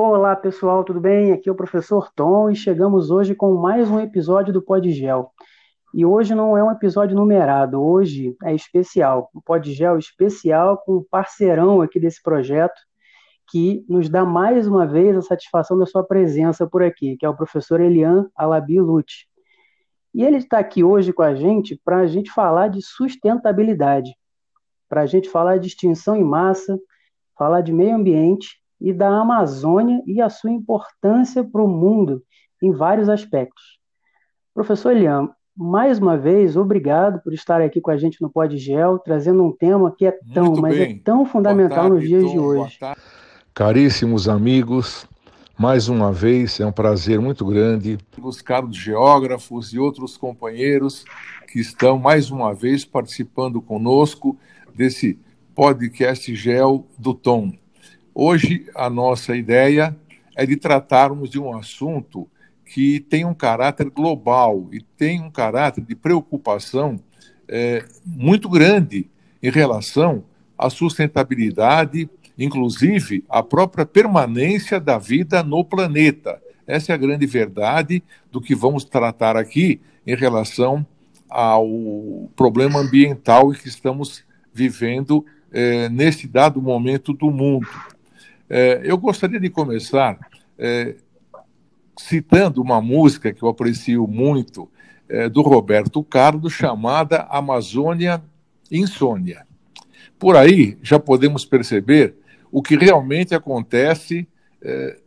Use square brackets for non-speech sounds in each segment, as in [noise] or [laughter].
Olá pessoal, tudo bem? Aqui é o professor Tom e chegamos hoje com mais um episódio do Podgel. E hoje não é um episódio numerado, hoje é especial, um Podgel especial com um parceirão aqui desse projeto que nos dá mais uma vez a satisfação da sua presença por aqui, que é o professor Elian Alabi Lute. E ele está aqui hoje com a gente para a gente falar de sustentabilidade, para a gente falar de extinção em massa, falar de meio ambiente e da Amazônia e a sua importância para o mundo em vários aspectos. Professor Elian, mais uma vez, obrigado por estar aqui com a gente no Podgel, trazendo um tema que é tão, Muito mas é bem. é tão fundamental tarde, nos dias Tom, de hoje. Caríssimos amigos, mais uma vez é um prazer muito grande. Os caros geógrafos e outros companheiros que estão mais uma vez participando conosco desse podcast Gel do Tom. Hoje, a nossa ideia é de tratarmos de um assunto que tem um caráter global e tem um caráter de preocupação é, muito grande em relação à sustentabilidade, inclusive à própria permanência da vida no planeta. Essa é a grande verdade do que vamos tratar aqui em relação ao problema ambiental que estamos vivendo é, nesse dado momento do mundo. É, eu gostaria de começar é, citando uma música que eu aprecio muito, é, do Roberto Carlos, chamada Amazônia Insônia. Por aí já podemos perceber o que realmente acontece é,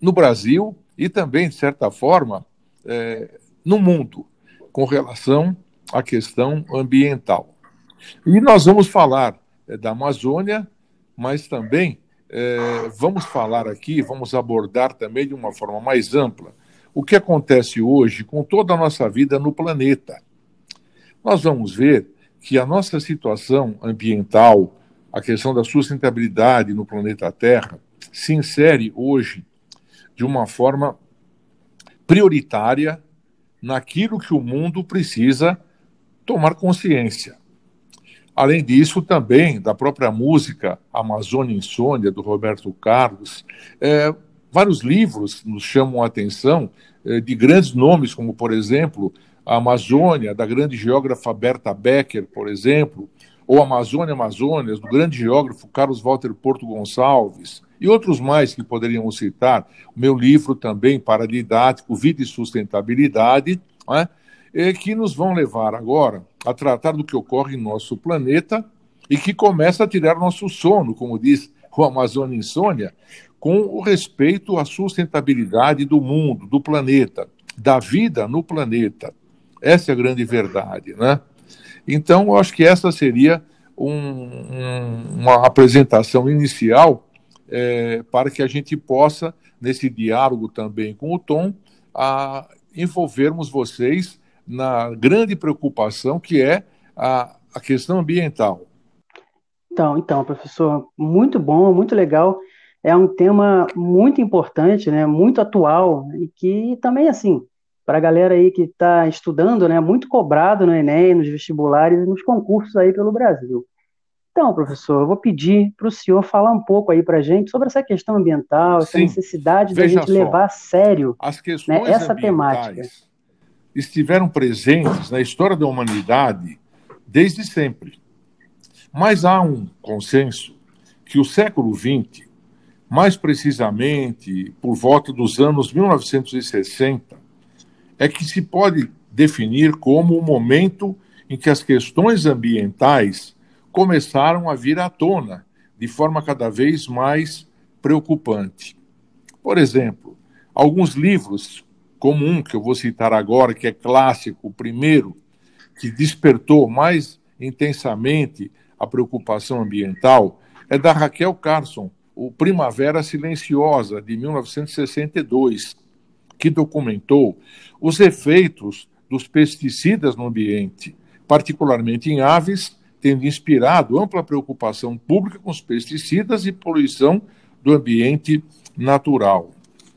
no Brasil e também, de certa forma, é, no mundo, com relação à questão ambiental. E nós vamos falar é, da Amazônia, mas também é, vamos falar aqui, vamos abordar também de uma forma mais ampla o que acontece hoje com toda a nossa vida no planeta. Nós vamos ver que a nossa situação ambiental, a questão da sustentabilidade no planeta Terra, se insere hoje de uma forma prioritária naquilo que o mundo precisa tomar consciência. Além disso, também da própria música Amazônia Insônia, do Roberto Carlos, é, vários livros nos chamam a atenção é, de grandes nomes, como, por exemplo, a Amazônia, da grande geógrafa Berta Becker, por exemplo, ou Amazônia Amazônias, do grande geógrafo Carlos Walter Porto Gonçalves, e outros mais que poderíamos citar. O meu livro também, paradidático, Vida e Sustentabilidade, né? É, que nos vão levar agora a tratar do que ocorre em nosso planeta e que começa a tirar nosso sono, como diz o Amazônia Insônia, com o respeito à sustentabilidade do mundo, do planeta, da vida no planeta. Essa é a grande verdade, né? Então, eu acho que essa seria um, um, uma apresentação inicial é, para que a gente possa, nesse diálogo também com o Tom, a envolvermos vocês na grande preocupação que é a, a questão ambiental. Então, então, professor, muito bom, muito legal. É um tema muito importante, né, muito atual e que também, assim, para a galera aí que está estudando, né, muito cobrado no Enem, nos vestibulares e nos concursos aí pelo Brasil. Então, professor, eu vou pedir para o senhor falar um pouco aí para a gente sobre essa questão ambiental, essa Sim, necessidade da gente só, levar a sério né, essa temática estiveram presentes na história da humanidade desde sempre. Mas há um consenso que o século XX, mais precisamente por volta dos anos 1960, é que se pode definir como o momento em que as questões ambientais começaram a vir à tona de forma cada vez mais preocupante. Por exemplo, alguns livros como um que eu vou citar agora, que é clássico, o primeiro, que despertou mais intensamente a preocupação ambiental, é da Raquel Carson, o Primavera Silenciosa, de 1962, que documentou os efeitos dos pesticidas no ambiente, particularmente em aves, tendo inspirado ampla preocupação pública com os pesticidas e poluição do ambiente natural.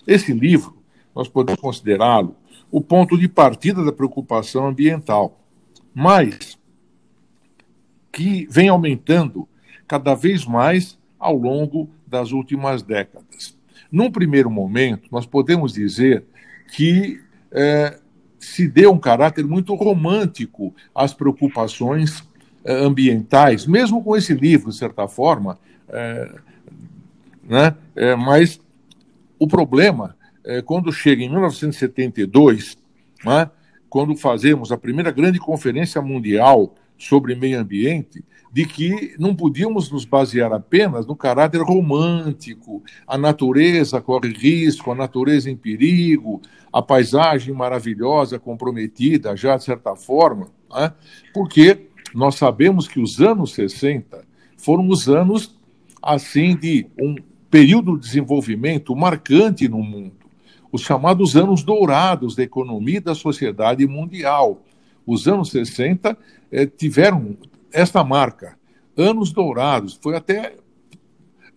Esse livro nós podemos considerá-lo o ponto de partida da preocupação ambiental, mas que vem aumentando cada vez mais ao longo das últimas décadas. Num primeiro momento, nós podemos dizer que é, se deu um caráter muito romântico às preocupações é, ambientais, mesmo com esse livro, de certa forma, é, né? Mas o problema é quando chega em 1972, né? quando fazemos a primeira grande conferência mundial sobre meio ambiente, de que não podíamos nos basear apenas no caráter romântico, a natureza corre risco, a natureza em perigo, a paisagem maravilhosa, comprometida, já de certa forma, né? porque nós sabemos que os anos 60 foram os anos assim de um período de desenvolvimento marcante no mundo, os chamados anos dourados da economia e da sociedade mundial. Os anos 60 eh, tiveram esta marca, anos dourados, foi até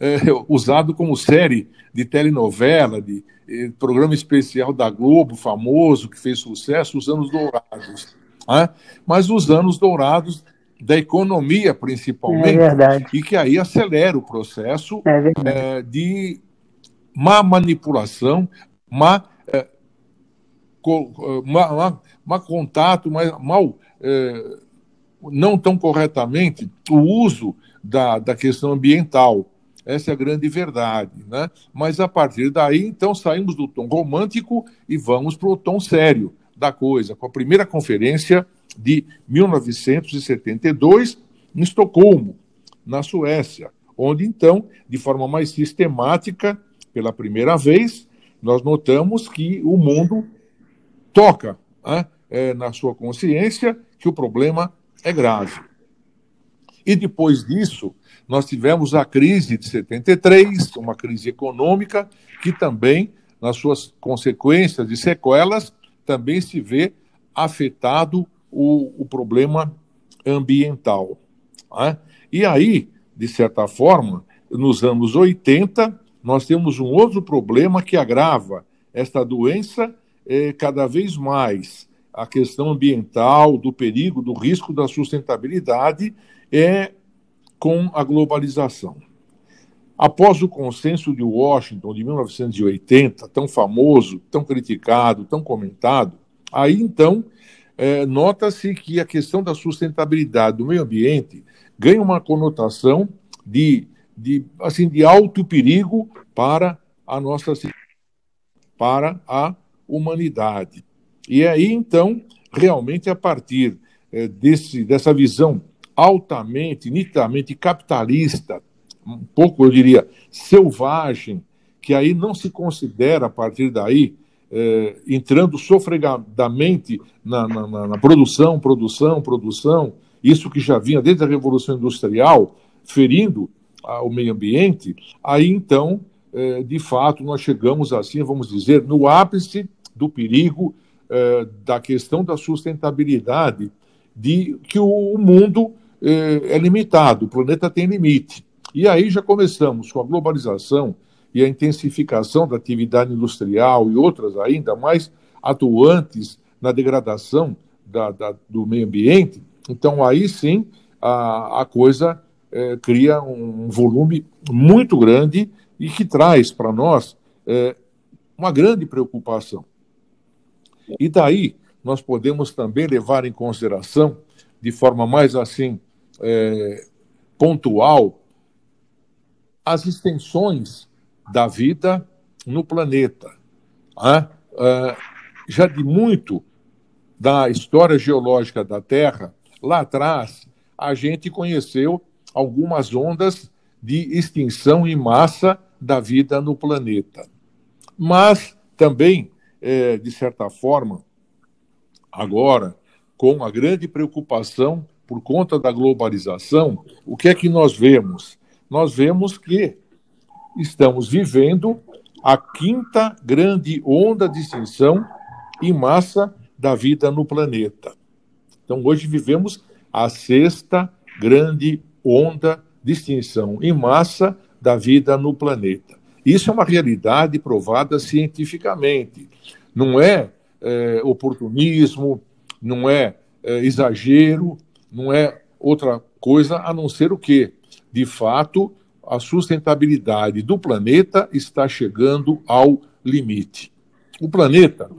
eh, [laughs] usado como série de telenovela, de eh, programa especial da Globo, famoso, que fez sucesso, os anos dourados. Né? Mas os anos dourados da economia, principalmente, é e que aí acelera o processo é é, de má manipulação, má, é, co, má, má, má, contato, má, mal, é, não tão corretamente o uso da, da questão ambiental. Essa é a grande verdade. Né? Mas a partir daí, então, saímos do tom romântico e vamos para o tom sério da coisa, com a primeira conferência de 1972, em Estocolmo, na Suécia, onde então, de forma mais sistemática, pela primeira vez, nós notamos que o mundo toca né, é, na sua consciência que o problema é grave. E depois disso, nós tivemos a crise de 73, uma crise econômica que também, nas suas consequências e sequelas, também se vê afetado o, o problema ambiental. Né? E aí, de certa forma, nos anos 80, nós temos um outro problema que agrava esta doença é, cada vez mais. A questão ambiental, do perigo, do risco da sustentabilidade é com a globalização. Após o consenso de Washington de 1980, tão famoso, tão criticado, tão comentado, aí então é, nota-se que a questão da sustentabilidade do meio ambiente ganha uma conotação de, de, assim, de alto perigo para a nossa para a humanidade. E aí, então, realmente, a partir é, desse, dessa visão altamente, nitidamente capitalista, um pouco, eu diria, selvagem, que aí não se considera, a partir daí, é, entrando sofregadamente na, na, na, produção, produção, produção, isso que já vinha desde a Revolução Industrial, ferindo o meio ambiente, aí então, é, de fato, nós chegamos assim, vamos dizer, no ápice do perigo é, da questão da sustentabilidade, de que o mundo é, é limitado, o planeta tem limite. E aí já começamos com a globalização, e a intensificação da atividade industrial e outras ainda mais atuantes na degradação da, da, do meio ambiente, então aí sim a, a coisa é, cria um volume muito grande e que traz para nós é, uma grande preocupação. E daí nós podemos também levar em consideração, de forma mais assim é, pontual, as extensões da vida no planeta. Né? já de muito da história geológica da Terra, lá atrás, a gente conheceu algumas ondas de extinção em massa da vida no planeta. Mas também, é, de certa forma, agora, com a grande preocupação por conta da globalização, o que é que nós vemos? Nós vemos que estamos vivendo a quinta grande onda de extinção em massa da vida no planeta. Então, hoje vivemos a sexta grande onda de extinção em massa da vida no planeta. Isso é uma realidade provada cientificamente. Não é, é oportunismo, não é, é exagero, não é outra coisa a não ser o quê? De fato, a sustentabilidade do planeta está chegando ao limite. O planeta.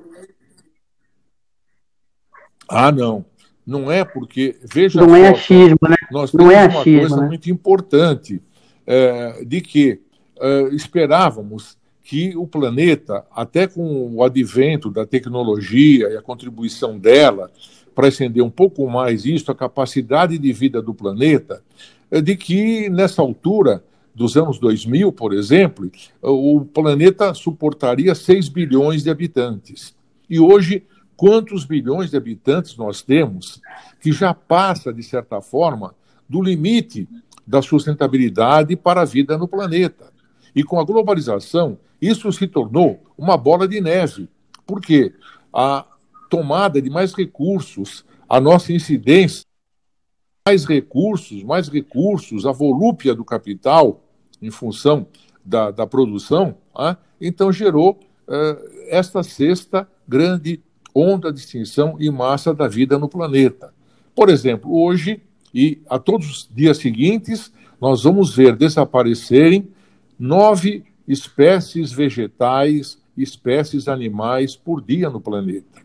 Ah, não. Não é porque. Veja não é achismo, né? Nós temos não é uma achismo, coisa né? muito importante é, de que é, esperávamos que o planeta, até com o advento da tecnologia e a contribuição dela para estender um pouco mais isso, a capacidade de vida do planeta, é de que nessa altura dos anos 2000, por exemplo, o planeta suportaria 6 bilhões de habitantes. E hoje, quantos bilhões de habitantes nós temos que já passa, de certa forma, do limite da sustentabilidade para a vida no planeta? E com a globalização, isso se tornou uma bola de neve. Por quê? A tomada de mais recursos, a nossa incidência, mais recursos, mais recursos, a volúpia do capital em função da, da produção, ah, então gerou eh, esta sexta grande onda de extinção em massa da vida no planeta. Por exemplo, hoje e a todos os dias seguintes, nós vamos ver desaparecerem nove espécies vegetais, espécies animais por dia no planeta.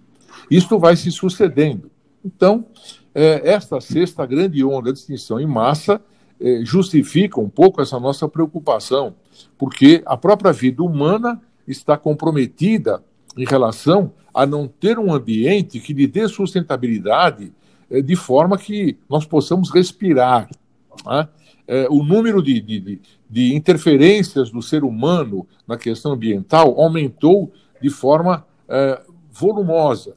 Isto vai se sucedendo. Então, eh, esta sexta grande onda de extinção em massa eh, justifica um pouco essa nossa preocupação, porque a própria vida humana está comprometida em relação a não ter um ambiente que lhe dê sustentabilidade eh, de forma que nós possamos respirar. Né? Eh, o número de, de, de, interferências do ser humano na questão ambiental aumentou de forma eh, volumosa.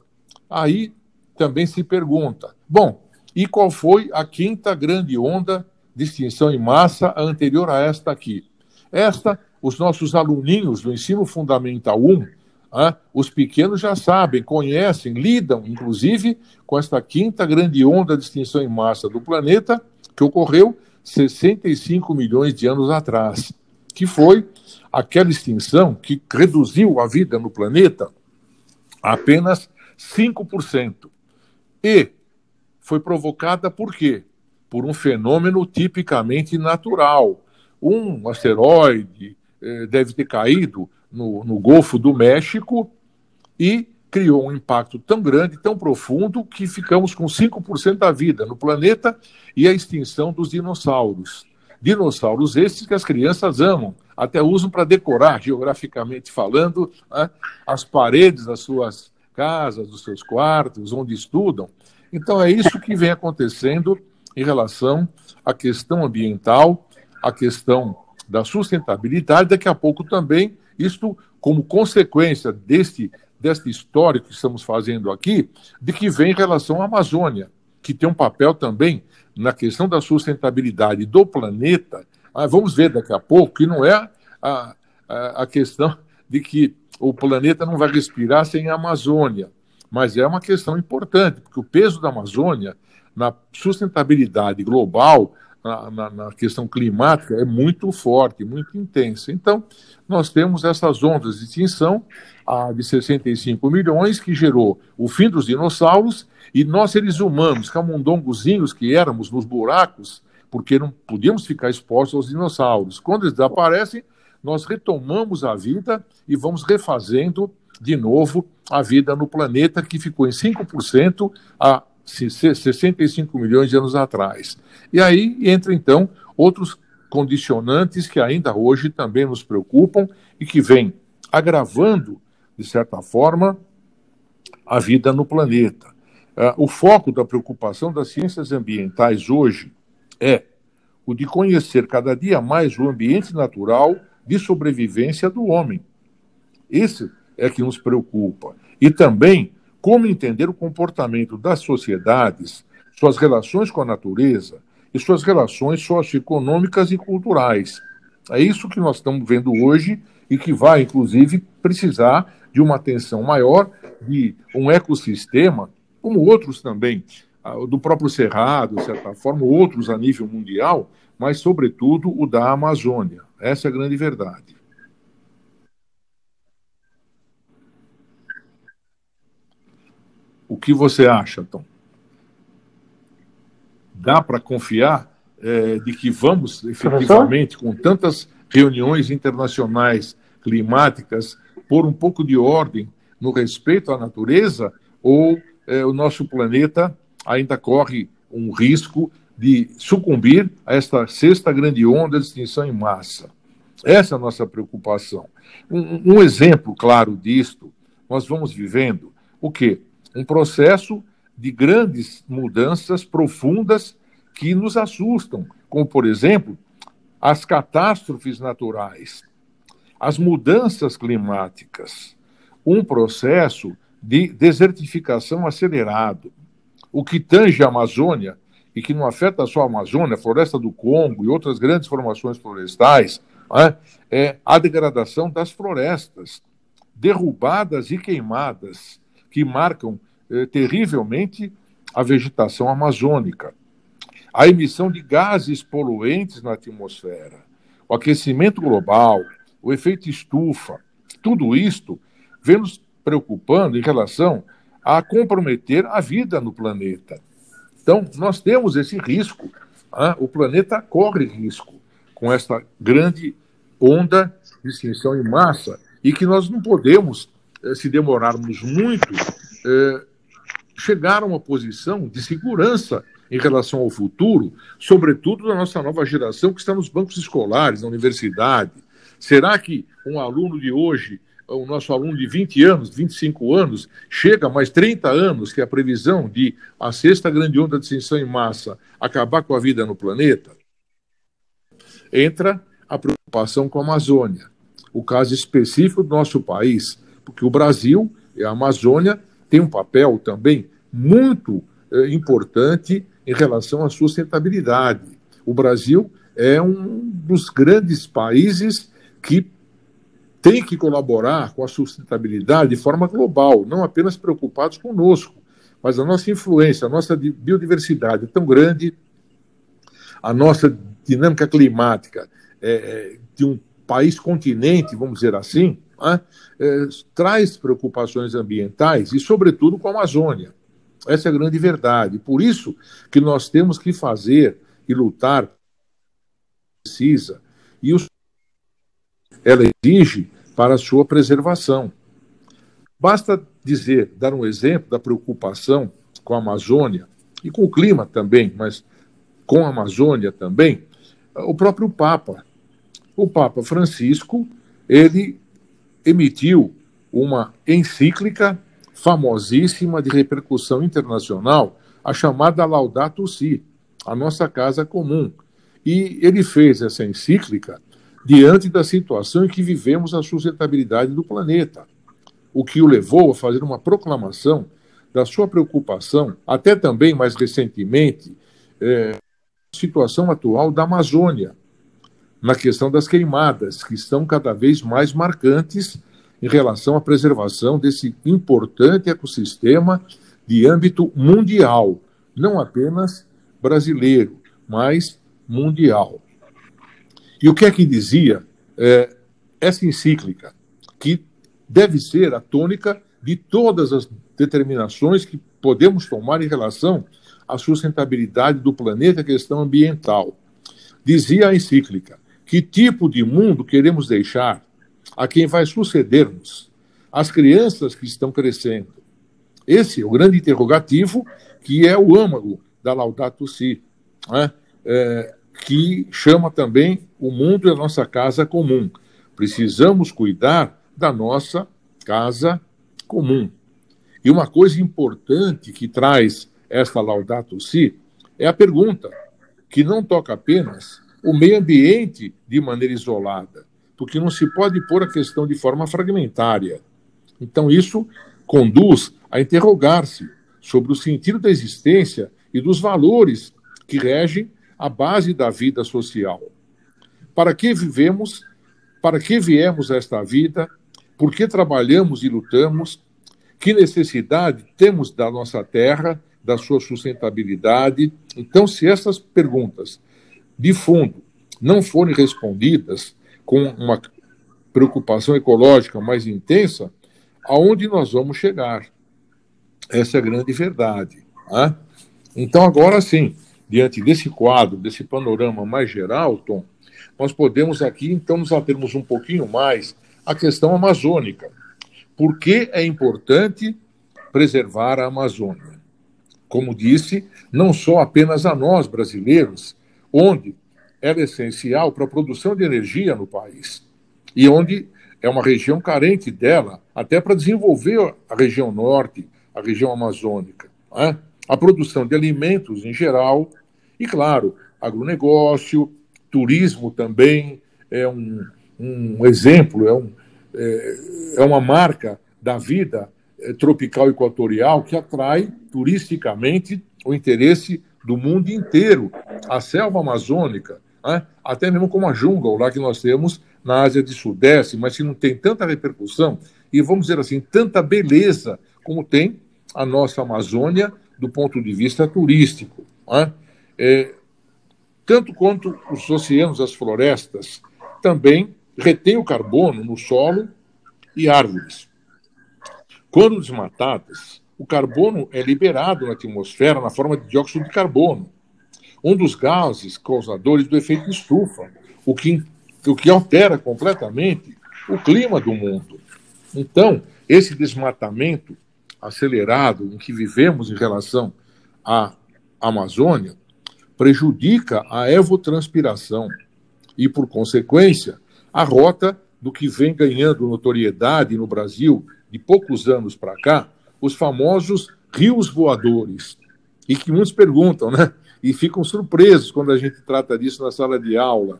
Aí também se pergunta: bom, e qual foi a quinta grande onda de extinção em massa anterior a esta aqui? Esta, os nossos aluninhos do ensino fundamental 1, ah, os pequenos já sabem, conhecem, lidam, inclusive, com esta quinta grande onda de extinção em massa do planeta, que ocorreu 65 milhões de anos atrás, que foi aquela extinção que reduziu a vida no planeta a apenas 5%. E foi provocada por quê? Por um fenômeno tipicamente natural. Um asteroide eh, deve ter caído no, no Golfo do México e criou um impacto tão grande, tão profundo, que ficamos com 5% da vida no planeta e a extinção dos dinossauros. Dinossauros esses que as crianças amam, até usam para decorar, geograficamente falando, né, as paredes das suas casas, dos seus quartos, onde estudam. Então, é isso que vem acontecendo em relação à questão ambiental, à questão da sustentabilidade. Daqui a pouco também isto como consequência deste, deste histórico que estamos fazendo aqui, de que vem em relação à Amazônia, que tem um papel também na questão da sustentabilidade do planeta. Ah, vamos ver daqui a pouco que não é a, a, a questão de que o planeta não vai respirar sem a Amazônia, mas é uma questão importante, porque o peso da Amazônia na sustentabilidade global na, na, na, questão climática é muito forte, muito intensa. Então, nós temos essas ondas de extinção a de 65 milhões, que gerou o fim dos dinossauros, e nós, seres humanos, camundongozinhos que éramos nos buracos, porque não podíamos ficar expostos aos dinossauros. Quando eles desaparecem, nós retomamos a vida e vamos refazendo de novo a vida no planeta, que ficou em 5% há 65 milhões de anos atrás. E aí entra, então, outros condicionantes que ainda hoje também nos preocupam e que vêm agravando, de certa forma, a vida no planeta. Uh, o foco da preocupação das ciências ambientais hoje é o de conhecer cada dia mais o ambiente natural de sobrevivência do homem. Esse é que nos preocupa. E também como entender o comportamento das sociedades, suas relações com a natureza, e suas relações socioeconômicas e culturais. É isso que nós estamos vendo hoje e que vai, inclusive, precisar de uma atenção maior de um ecossistema, como outros também, do próprio Cerrado, de certa forma, outros a nível mundial, mas, sobretudo, o da Amazônia. Essa é a grande verdade. O que você acha, Tom? dá para confiar é, de que vamos efetivamente, com tantas reuniões internacionais climáticas, pôr um pouco de ordem no respeito à natureza, ou é, o nosso planeta ainda corre um risco de sucumbir a esta sexta grande onda de extinção em massa. Essa é a nossa preocupação. Um, um exemplo claro disto, nós vamos vivendo o quê? Um processo de grandes mudanças profundas que nos assustam, como, por exemplo, as catástrofes naturais, as mudanças climáticas, um processo de desertificação acelerado. O que tange a Amazônia, e que não afeta só a Amazônia, a floresta do Congo e outras grandes formações florestais, é, é a degradação das florestas, derrubadas e queimadas, que marcam eh, terrivelmente a vegetação amazônica. A emissão de gases poluentes na atmosfera, o aquecimento global, o efeito estufa, tudo isto vem nos preocupando em relação a comprometer a vida no planeta. Então, nós temos esse risco. Né? O planeta corre risco com esta grande onda de extinção em massa e que nós não podemos, se demorarmos muito, eh, chegar a uma posição de segurança em relação ao futuro, sobretudo da nossa nova geração que está nos bancos escolares, na universidade. Será que um aluno de hoje, o nosso aluno de 20 anos, 25 anos, chega mais 30 anos, que é a previsão de a sexta grande onda de extinção em massa acabar com a vida no planeta? Entra a preocupação com a Amazônia, o caso específico do nosso país, porque o Brasil e a Amazônia têm um papel também muito eh, importante em relação à sustentabilidade. O Brasil é um dos grandes países que tem que colaborar com a sustentabilidade de forma global, não apenas preocupados conosco, mas a nossa influência, a nossa biodiversidade é tão grande, a nossa dinâmica climática é, de um país continente, vamos dizer assim, né, é, traz preocupações ambientais e, sobretudo, com a Amazônia. Essa é a grande verdade. Por isso que nós temos que fazer e lutar precisa e os ela exige para a sua preservação. Basta dizer, dar um exemplo da preocupação com a Amazônia e com o clima também, mas com a Amazônia também, o próprio Papa. O Papa Francisco, ele emitiu uma encíclica famosíssima de repercussão internacional, a chamada Laudato Si, a nossa casa comum. E ele fez essa encíclica diante da situação em que vivemos a sustentabilidade do planeta, o que o levou a fazer uma proclamação da sua preocupação, até também mais recentemente, é, situação atual da Amazônia, na questão das queimadas, que estão cada vez mais marcantes em relação à preservação desse importante ecossistema de âmbito mundial, não apenas brasileiro, mas mundial. E o que é que dizia é, essa encíclica? Que deve ser a tônica de todas as determinações que podemos tomar em relação à sustentabilidade do planeta a questão ambiental. Dizia a encíclica: que tipo de mundo queremos deixar a quem vai suceder-nos, as crianças que estão crescendo? Esse é o grande interrogativo que é o âmago da Laudato Si. Né? É, que chama também o mundo é a nossa casa comum. Precisamos cuidar da nossa casa comum. E uma coisa importante que traz esta Laudato Si é a pergunta, que não toca apenas o meio ambiente de maneira isolada, porque não se pode pôr a questão de forma fragmentária. Então, isso conduz a interrogar-se sobre o sentido da existência e dos valores que regem a base da vida social. Para que vivemos? Para que viemos a esta vida? Por que trabalhamos e lutamos? Que necessidade temos da nossa terra, da sua sustentabilidade? Então, se essas perguntas de fundo não forem respondidas com uma preocupação ecológica mais intensa, aonde nós vamos chegar? Essa é a grande verdade. Né? Então, agora sim, diante desse quadro, desse panorama mais geral, Tom, nós podemos aqui, então, nos atermos um pouquinho mais à questão amazônica. Por que é importante preservar a Amazônia? Como disse, não só apenas a nós, brasileiros, onde ela é essencial para a produção de energia no país e onde é uma região carente dela, até para desenvolver a região norte, a região amazônica. É? A produção de alimentos em geral, e, claro, agronegócio, turismo também é um, um exemplo, é, um, é, é uma marca da vida é, tropical equatorial que atrai turisticamente o interesse do mundo inteiro. A selva amazônica, né? até mesmo como a jungle lá que nós temos na Ásia de Sudeste, mas que não tem tanta repercussão e, vamos dizer assim, tanta beleza como tem a nossa Amazônia do ponto de vista turístico. Né? É, tanto quanto os oceanos, as florestas, também retêm o carbono no solo e árvores. Quando desmatadas, o carbono é liberado na atmosfera na forma de dióxido de carbono, um dos gases causadores do efeito estufa, o que o que altera completamente o clima do mundo. Então, esse desmatamento acelerado em que vivemos em relação à Amazônia prejudica a evotranspiração e, por consequência, a rota do que vem ganhando notoriedade no Brasil de poucos anos para cá, os famosos rios voadores. E que muitos perguntam, né? E ficam surpresos quando a gente trata disso na sala de aula.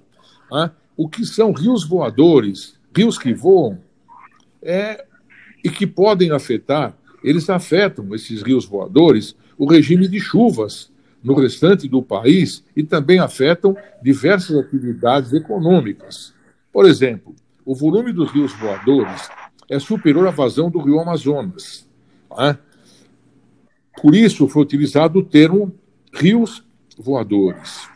Né? o que são rios voadores, rios que voam, é, e que podem afetar, eles afetam, esses rios voadores, o regime de chuvas no restante do país e também afetam diversas atividades econômicas. Por exemplo, o volume dos rios voadores é superior à vazão do rio Amazonas. É? Por isso foi utilizado o termo rios voadores.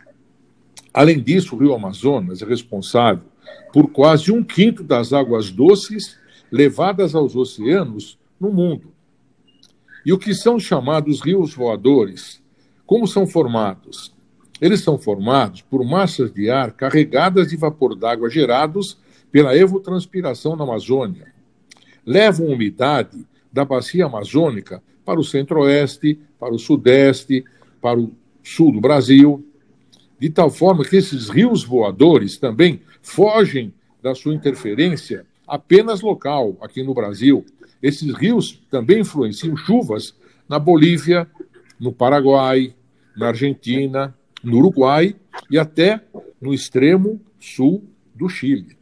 Além disso, o rio Amazonas é responsável por quase um quinto das águas doces levadas aos oceanos no mundo. E o que são chamados rios voadores? Como são formados? Eles são formados por massas de ar carregadas de vapor d'água gerados pela evotranspiração na Amazônia. Levam umidade da bacia amazônica para o centro-oeste, para o sudeste, para o sul do Brasil, de tal forma que esses rios voadores também fogem da sua interferência apenas local aqui no Brasil. Esses rios também influenciam chuvas na Bolívia, no Paraguai, na Argentina, no Uruguai e até no extremo sul do Chile.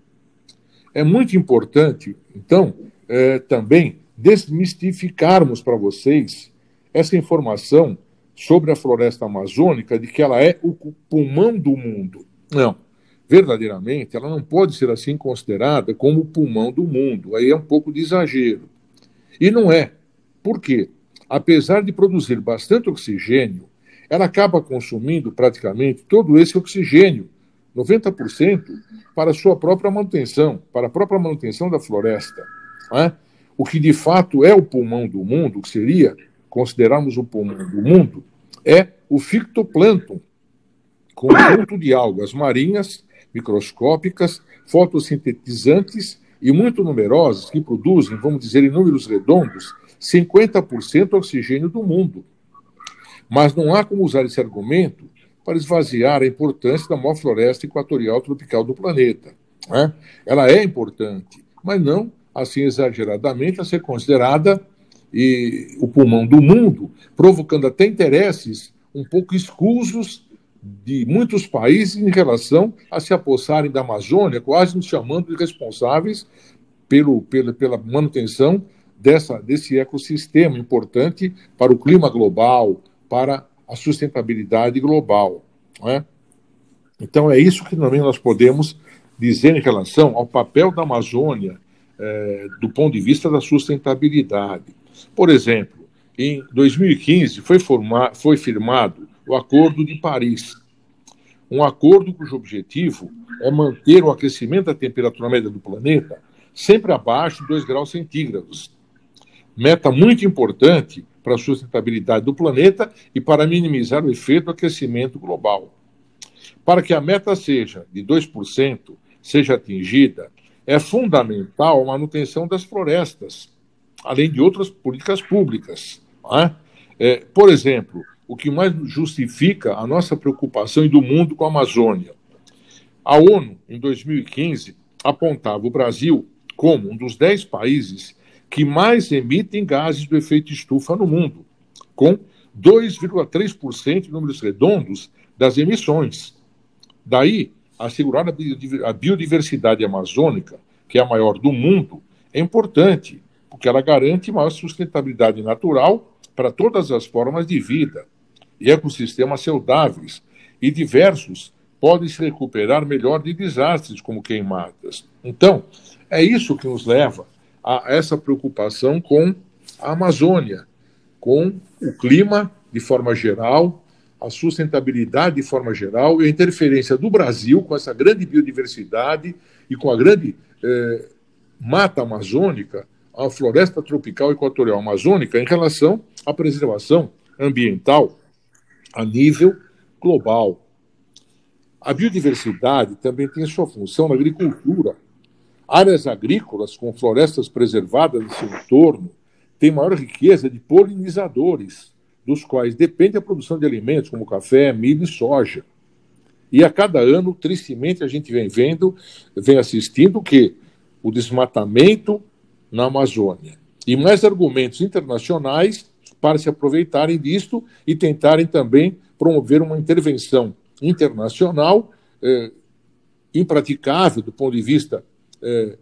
É muito importante, então, é, também desmistificarmos para vocês essa informação sobre a floresta amazônica de que ela é o pulmão do mundo. Não. Verdadeiramente, ela não pode ser assim considerada como o pulmão do mundo. Aí é um pouco de exagero. E não é. Por quê? Apesar de produzir bastante oxigênio, ela acaba consumindo praticamente todo esse oxigênio, 90%, para sua própria manutenção, para a própria manutenção da floresta. É? O que de fato é o pulmão do mundo, que seria considerarmos o pulmão do mundo, é o fitoplâncton, conjunto de algas marinhas microscópicas, fotossintetizantes e muito numerosas que produzem, vamos dizer em números redondos, 50% do oxigênio do mundo. Mas não há como usar esse argumento para esvaziar a importância da maior floresta equatorial tropical do planeta. Né? Ela é importante, mas não assim exageradamente a ser considerada e o pulmão do mundo, provocando até interesses um pouco escusos de muitos países em relação a se apossarem da Amazônia, quase nos chamando de responsáveis pelo, pela, pela manutenção dessa, desse ecossistema importante para o clima global, para a sustentabilidade global. É? Então, é isso que também nós podemos dizer em relação ao papel da Amazônia é, do ponto de vista da sustentabilidade. Por exemplo, em 2015 foi, formar, foi firmado o Acordo de Paris, um acordo cujo objetivo é manter o aquecimento da temperatura média do planeta sempre abaixo de 2 graus centígrados. Meta muito importante para a sustentabilidade do planeta e para minimizar o efeito do aquecimento global. Para que a meta seja de 2%, seja atingida, é fundamental a manutenção das florestas, além de outras políticas públicas. É? É, por exemplo, o que mais justifica a nossa preocupação e do mundo com a Amazônia. A ONU, em 2015, apontava o Brasil como um dos dez países que mais emitem gases do efeito estufa no mundo, com 2,3% em números redondos das emissões. Daí, assegurar a biodiversidade amazônica, que é a maior do mundo, é importante, porque ela garante maior sustentabilidade natural para todas as formas de vida e ecossistemas saudáveis e diversos podem se recuperar melhor de desastres como queimadas. Então, é isso que nos leva a essa preocupação com a Amazônia, com o clima de forma geral, a sustentabilidade de forma geral e a interferência do Brasil com essa grande biodiversidade e com a grande eh, mata amazônica, a floresta tropical equatorial amazônica, em relação à preservação ambiental a nível global. A biodiversidade também tem sua função na agricultura. Áreas agrícolas com florestas preservadas em seu entorno têm maior riqueza de polinizadores, dos quais depende a produção de alimentos como café, milho e soja. E a cada ano, tristemente, a gente vem vendo, vem assistindo que o desmatamento na Amazônia e mais argumentos internacionais para se aproveitarem disto e tentarem também promover uma intervenção internacional eh, impraticável do ponto de vista eh,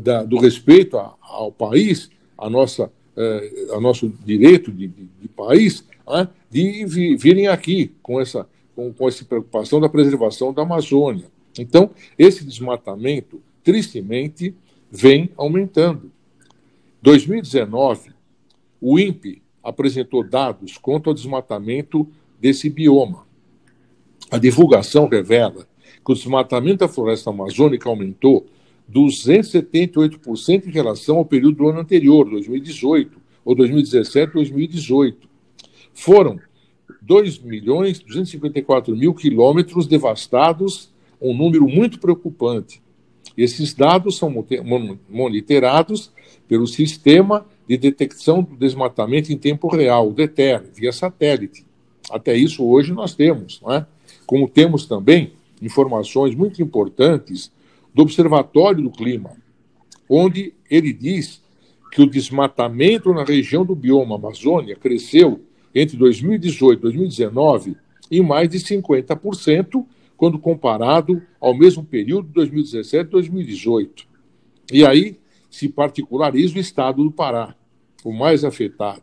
da, do respeito a, ao país, a nossa, eh, a nosso direito de, de, de país, né, virem aqui com essa, com, com essa preocupação da preservação da Amazônia. Então, esse desmatamento, tristemente, vem aumentando. 2019, o INPE apresentou dados quanto ao desmatamento desse bioma. A divulgação revela que o desmatamento da floresta amazônica aumentou 278% em relação ao período do ano anterior, 2018, ou 2017, 2018. Foram 2 milhões 254 mil quilômetros devastados, um número muito preocupante. Esses dados são monitorados pelo Sistema de Detecção do Desmatamento em Tempo Real, o DETER, via satélite. Até isso hoje nós temos, não é? como temos também informações muito importantes do Observatório do Clima, onde ele diz que o desmatamento na região do bioma Amazônia cresceu entre 2018 e 2019 em mais de 50%, quando comparado ao mesmo período de 2017 e 2018. E aí se particulariza o estado do Pará, o mais afetado.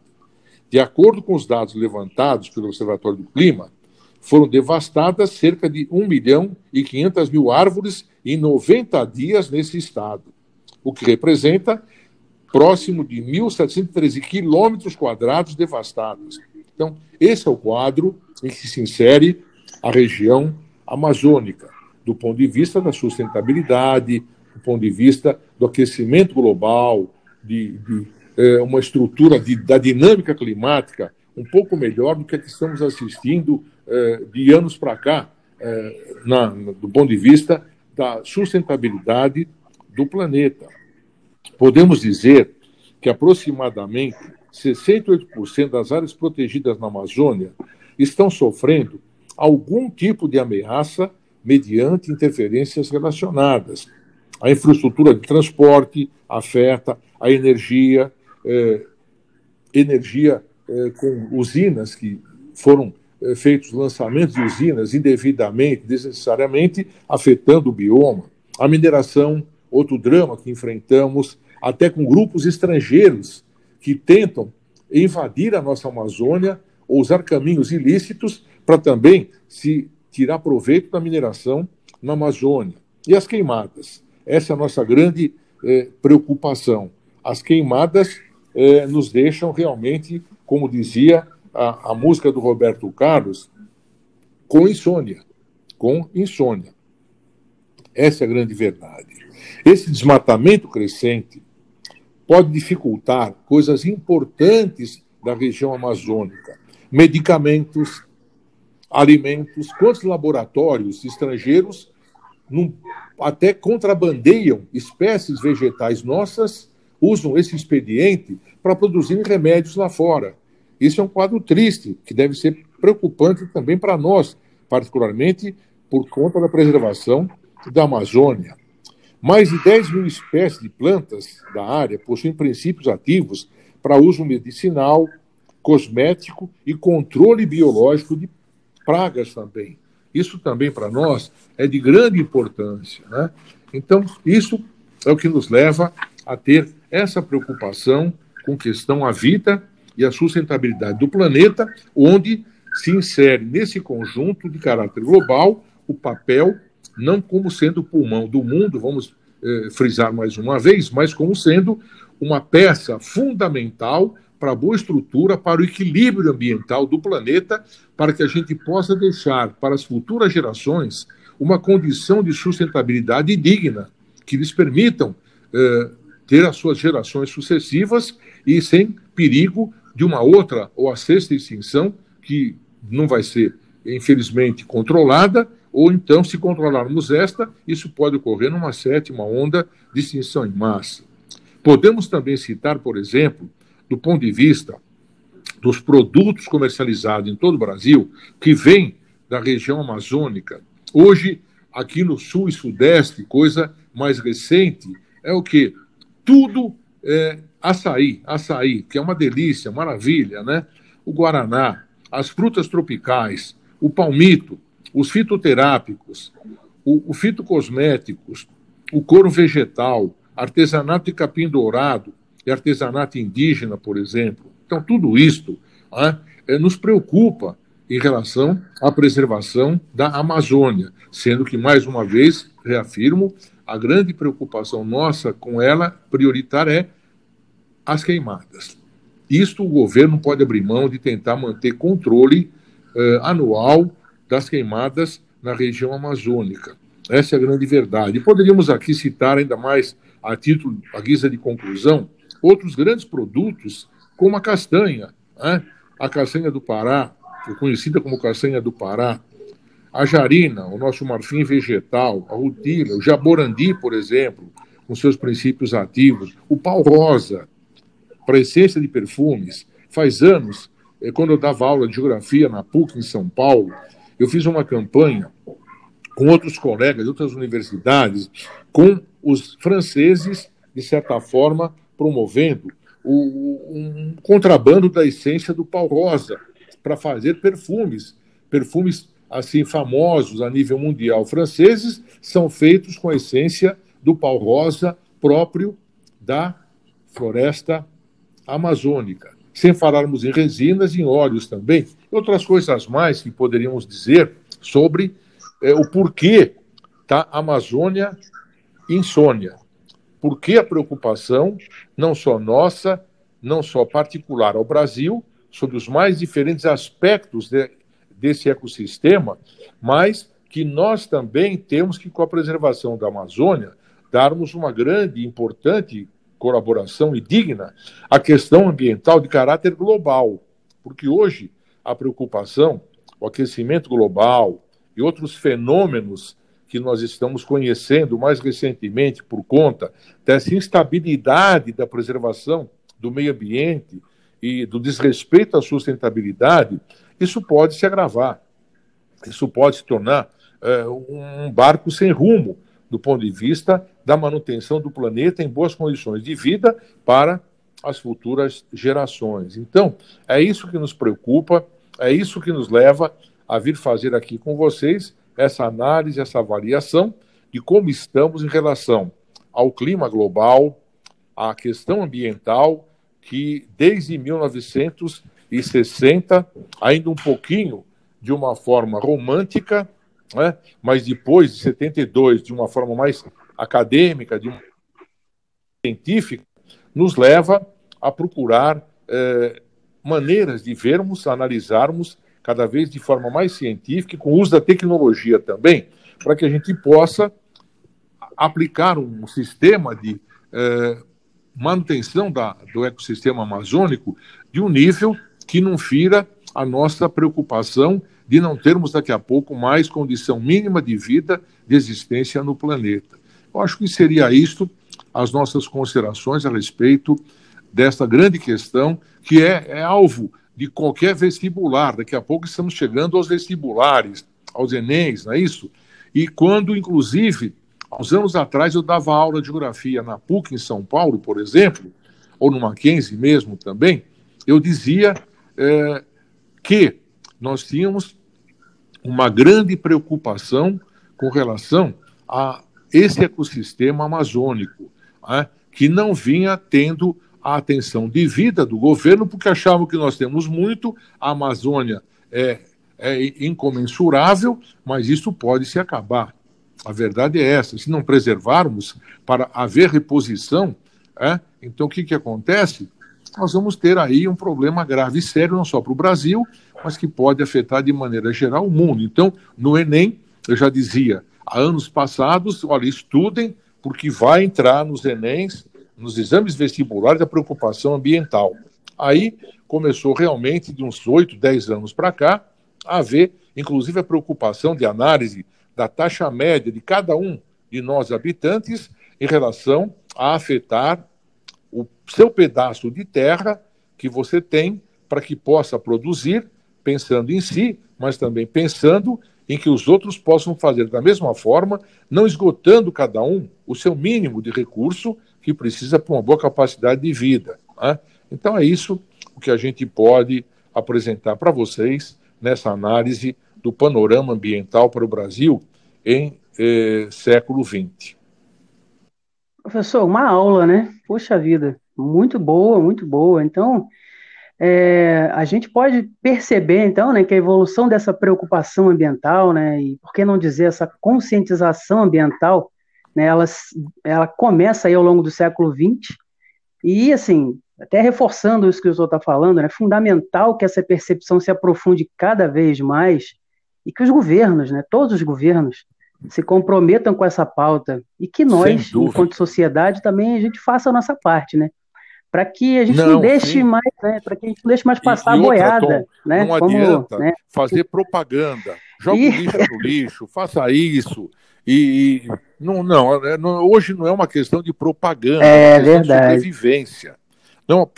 De acordo com os dados levantados pelo Observatório do Clima, foram devastadas cerca de 1 milhão e 500 mil árvores em 90 dias nesse estado, o que representa próximo de 1.713 quilômetros quadrados devastados. Então, esse é o quadro em que se insere a região amazônica, do ponto de vista da sustentabilidade, do ponto de vista do aquecimento global, de, de é, uma estrutura de, da dinâmica climática um pouco melhor do que a que estamos assistindo é, de anos para cá, é, na, do ponto de vista da sustentabilidade do planeta. Podemos dizer que aproximadamente 68% das áreas protegidas na Amazônia estão sofrendo algum tipo de ameaça mediante interferências relacionadas. A infraestrutura de transporte afeta, a energia, eh, energia eh, com usinas que foram eh, feitos lançamentos de usinas indevidamente, desnecessariamente, afetando o bioma. A mineração, outro drama que enfrentamos, até com grupos estrangeiros que tentam invadir a nossa Amazônia ou usar caminhos ilícitos para também se tirar proveito da mineração na Amazônia. E as queimadas? Essa é a nossa grande eh, preocupação. As queimadas eh, nos deixam realmente, como dizia a, a música do Roberto Carlos, com insônia. Com insônia. Essa é a grande verdade. Esse desmatamento crescente pode dificultar coisas importantes da região amazônica. Medicamentos, alimentos, quantos laboratórios estrangeiros num, até contrabandeiam espécies vegetais nossas, usam esse expediente para produzir remédios lá fora. Isso é um quadro triste, que deve ser preocupante também para nós, particularmente por conta da preservação da Amazônia. Mais de 10 mil espécies de plantas da área possuem princípios ativos para uso medicinal, cosmético e controle biológico de pragas também. Isso também para nós é de grande importância. Né? Então, isso é o que nos leva a ter essa preocupação com questão à vida e à sustentabilidade do planeta, onde se insere nesse conjunto de caráter global o papel, não como sendo o pulmão do mundo, vamos eh, frisar mais uma vez, mas como sendo uma peça fundamental para a boa estrutura, para o equilíbrio ambiental do planeta, para que a gente possa deixar para as futuras gerações uma condição de sustentabilidade digna, que lhes permitam eh, ter as suas gerações sucessivas e sem perigo de uma outra ou a sexta extinção, que não vai ser, infelizmente, controlada, ou então, se controlarmos esta, isso pode ocorrer numa sétima onda de extinção em massa. Podemos também citar, por exemplo, do ponto de vista dos produtos comercializados em todo o Brasil, que vêm da região amazônica. Hoje, aqui no sul e sudeste, coisa mais recente, é o que? Tudo é açaí, açaí, que é uma delícia, maravilha, né? O guaraná, as frutas tropicais, o palmito, os fitoterápicos, o, o fitocosméticos, o couro vegetal, artesanato de capim dourado, e artesanato indígena, por exemplo. Então, tudo isto né, nos preocupa em relação à preservação da Amazônia, sendo que, mais uma vez, reafirmo, a grande preocupação nossa com ela, prioritária, é as queimadas. Isto o governo pode abrir mão de tentar manter controle eh, anual das queimadas na região amazônica. Essa é a grande verdade. Poderíamos aqui citar ainda mais, a título, a guisa de conclusão, outros grandes produtos, como a castanha, né? a castanha do Pará, conhecida como castanha do Pará, a jarina, o nosso marfim vegetal, a rutila, o jaborandi, por exemplo, com seus princípios ativos, o pau rosa, para essência de perfumes. Faz anos, eh, quando eu dava aula de geografia na PUC em São Paulo, eu fiz uma campanha com outros colegas de outras universidades, com os franceses, de certa forma, promovendo o, um contrabando da essência do pau rosa para fazer perfumes, perfumes assim famosos a nível mundial franceses são feitos com a essência do pau rosa próprio da floresta amazônica. Sem falarmos em resinas e em óleos também, outras coisas mais que poderíamos dizer sobre é, o porquê da Amazônia insônia. Por que a preocupação, não só nossa, não só particular ao Brasil, sobre os mais diferentes aspectos de, desse ecossistema, mas que nós também temos que, com a preservação da Amazônia, darmos uma grande e importante colaboração e digna à questão ambiental de caráter global. Porque hoje a preocupação, o aquecimento global e outros fenômenos que nós estamos conhecendo mais recentemente por conta dessa instabilidade da preservação do meio ambiente e do desrespeito à sustentabilidade, isso pode se agravar. Isso pode se tornar é, um barco sem rumo do ponto de vista da manutenção do planeta em boas condições de vida para as futuras gerações. Então, é isso que nos preocupa, é isso que nos leva a vir fazer aqui com vocês essa análise, essa avaliação de como estamos em relação ao clima global, à questão ambiental, que desde 1960, ainda um pouquinho de uma forma romântica, né? mas depois de 72, de uma forma mais acadêmica, de uma científica, nos leva a procurar eh, maneiras de vermos, analisarmos cada vez de forma mais científica, com o uso da tecnologia também, para que a gente possa aplicar um sistema de, eh, manutenção da, do ecossistema amazônico de um nível que não fira a nossa preocupação de não termos daqui a pouco mais condição mínima de vida, de existência no planeta. Eu acho que seria isto as nossas considerações a respeito desta grande questão que é, é alvo de qualquer vestibular. Daqui a pouco estamos chegando aos vestibulares, aos Enems, não é isso? E quando, inclusive, Há uns anos atrás eu dava aula de geografia na PUC em São Paulo, por exemplo, ou no Mackenzie mesmo também, eu dizia é, que nós tínhamos uma grande preocupação com relação a esse ecossistema amazônico, né, que não vinha tendo a atenção devida do governo, porque achavam que nós temos muito, a Amazônia é, é incomensurável, mas isso pode se acabar. A verdade é essa. Se não preservarmos para haver reposição, é, então o que, que acontece? Nós vamos ter aí um problema grave e sério, não só para o Brasil, mas que pode afetar de maneira geral o mundo. Então, no Enem, eu já dizia, há anos passados, olha, estudem, porque vai entrar nos Enems, nos exames vestibulares, a preocupação ambiental. Aí começou realmente, de uns 8, 10 anos para cá, a haver, inclusive, a preocupação de análise da taxa média de cada um de nós habitantes em relação a afetar o seu pedaço de terra que você tem para que possa produzir, pensando em si, mas também pensando em que os outros possam fazer da mesma forma, não esgotando cada um o seu mínimo de recurso que precisa para uma boa capacidade de vida. Né? Então é isso o que a gente pode apresentar para vocês nessa análise do panorama ambiental para o Brasil em eh, século XX. Professor, uma aula, né? Poxa vida, muito boa, muito boa. Então, é, a gente pode perceber, então, né, que a evolução dessa preocupação ambiental, né, e por que não dizer essa conscientização ambiental, né, ela, ela começa aí ao longo do século XX, e, assim, até reforçando isso que o senhor está falando, é né, fundamental que essa percepção se aprofunde cada vez mais, e que os governos, né, todos os governos, se comprometam com essa pauta e que nós, enquanto sociedade, também a gente faça a nossa parte, né? Para que a gente não, não deixe sim. mais, né? Para que a gente não deixe mais passar e, e a boiada, Tom, né? Não Como, adianta né? fazer propaganda. Joga e... o lixo no lixo, faça isso. E, e não, não, é, não, hoje não é uma questão de propaganda, é, é verdade. de sobrevivência. Não,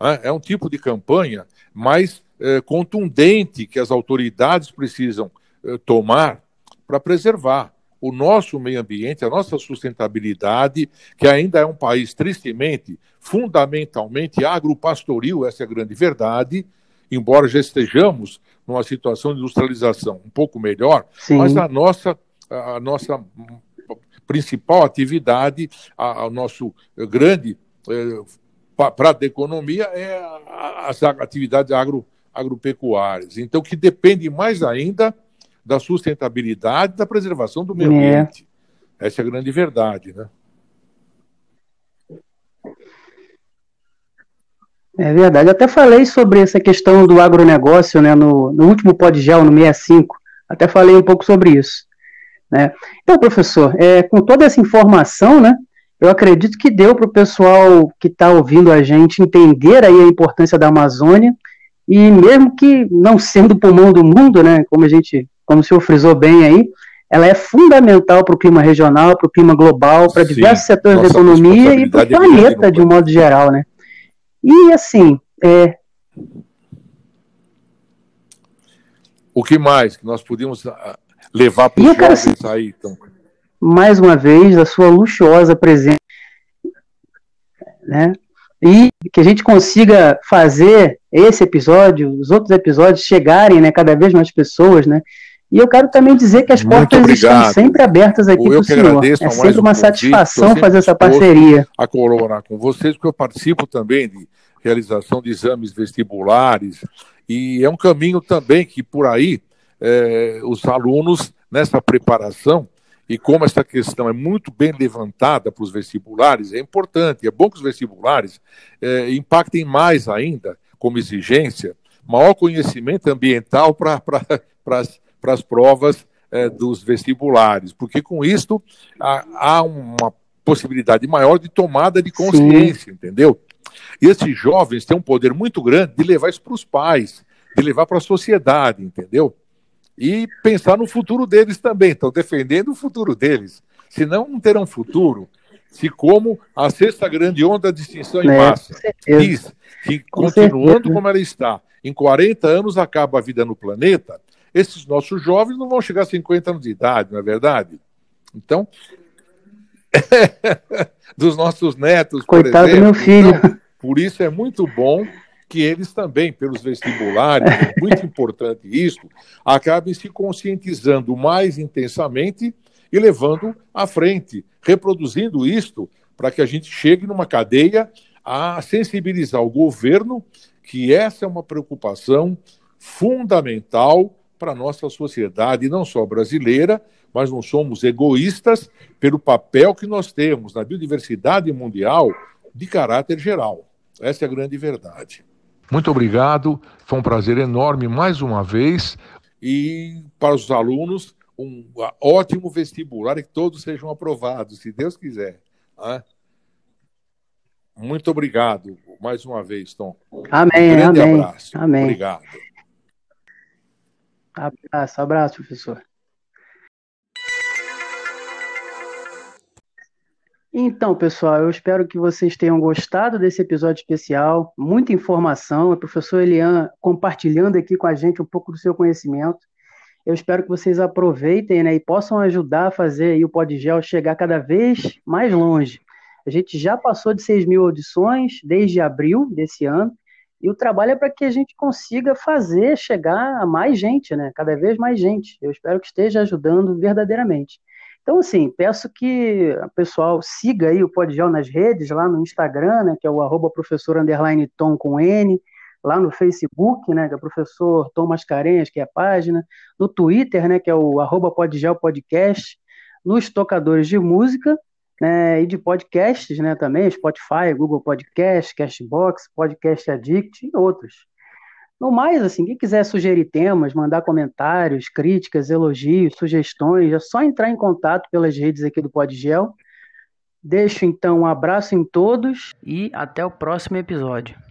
é, é um tipo de campanha mais é, contundente que as autoridades precisam é, tomar para preservar o nosso meio ambiente, a nossa sustentabilidade, que ainda é um país tristemente, fundamentalmente agropastoril, essa é a grande verdade, embora já estejamos numa situação de industrialização um pouco melhor, Sim. mas a nossa, a nossa principal atividade, o nosso grande é, prato da economia é as atividades agro, agropecuárias. Então, que depende mais ainda da sustentabilidade da preservação do meio é. ambiente. Essa é a grande verdade, né? É verdade. Eu até falei sobre essa questão do agronegócio né, no, no último PodGel, no 65. Até falei um pouco sobre isso. Né? Então, professor, é, com toda essa informação, né, eu acredito que deu para o pessoal que está ouvindo a gente entender aí a importância da Amazônia e mesmo que não sendo o pulmão do mundo, né, como a gente como o senhor frisou bem aí, ela é fundamental para o clima regional, para o clima global, para diversos setores da economia e para o planeta de um modo geral, né? E assim, é... o que mais que nós podíamos ah, levar para os jovens aí, então? Mais uma vez, a sua luxuosa presença, né? E que a gente consiga fazer esse episódio, os outros episódios chegarem, né, cada vez mais pessoas, né? E eu quero também dizer que as portas estão sempre abertas aqui para o senhor. É sempre uma satisfação fazer essa parceria. A colaborar com vocês, porque eu participo também de realização de exames vestibulares, e é um caminho também que por aí é, os alunos, nessa preparação, e como essa questão é muito bem levantada para os vestibulares, é importante, é bom que os vestibulares é, impactem mais ainda, como exigência, maior conhecimento ambiental para para as provas eh, dos vestibulares, porque com isto há, há uma possibilidade maior de tomada de consciência, Sim. entendeu? E esses jovens têm um poder muito grande de levar isso para os pais, de levar para a sociedade, entendeu? E pensar no futuro deles também, estão defendendo o futuro deles. Senão não terão futuro. Se como a sexta grande onda de extinção em é, massa diz que com continuando certeza. como ela está, em 40 anos acaba a vida no planeta, esses nossos jovens não vão chegar a 50 anos de idade, não é verdade? Então, [laughs] dos nossos netos, Coitado por exemplo. meu filho. Então, por isso é muito bom que eles também, pelos vestibulares, é muito importante isso, acabem se conscientizando mais intensamente e levando à frente, reproduzindo isto para que a gente chegue numa cadeia a sensibilizar o governo que essa é uma preocupação fundamental para a nossa sociedade, não só brasileira, mas não somos egoístas pelo papel que nós temos na biodiversidade mundial de caráter geral. Essa é a grande verdade. Muito obrigado, foi um prazer enorme mais uma vez. E para os alunos, um ótimo vestibular e que todos sejam aprovados, se Deus quiser. Né? Muito obrigado mais uma vez, Tom. Amém, um grande amém. abraço. Amém. Obrigado. Abraço, abraço, professor. Então, pessoal, eu espero que vocês tenham gostado desse episódio especial. Muita informação, o professor Elian compartilhando aqui com a gente um pouco do seu conhecimento. Eu espero que vocês aproveitem né, e possam ajudar a fazer o Podgel chegar cada vez mais longe. A gente já passou de 6 mil audições desde abril desse ano e o trabalho é para que a gente consiga fazer chegar a mais gente, né? Cada vez mais gente. Eu espero que esteja ajudando verdadeiramente. Então, assim, peço que o pessoal siga aí o Podgel nas redes, lá no Instagram, né, que é o arroba professor underline Tom com N, lá no Facebook, né, que é o professor Tom Mascarenhas, que é a página, no Twitter, né, que é o arroba Podgel Podcast, nos tocadores de música, né, e de podcasts, né, também, Spotify, Google Podcast, Castbox, Podcast Addict e outros. No mais, assim, quem quiser sugerir temas, mandar comentários, críticas, elogios, sugestões, é só entrar em contato pelas redes aqui do Podgel. Deixo então um abraço em todos e até o próximo episódio.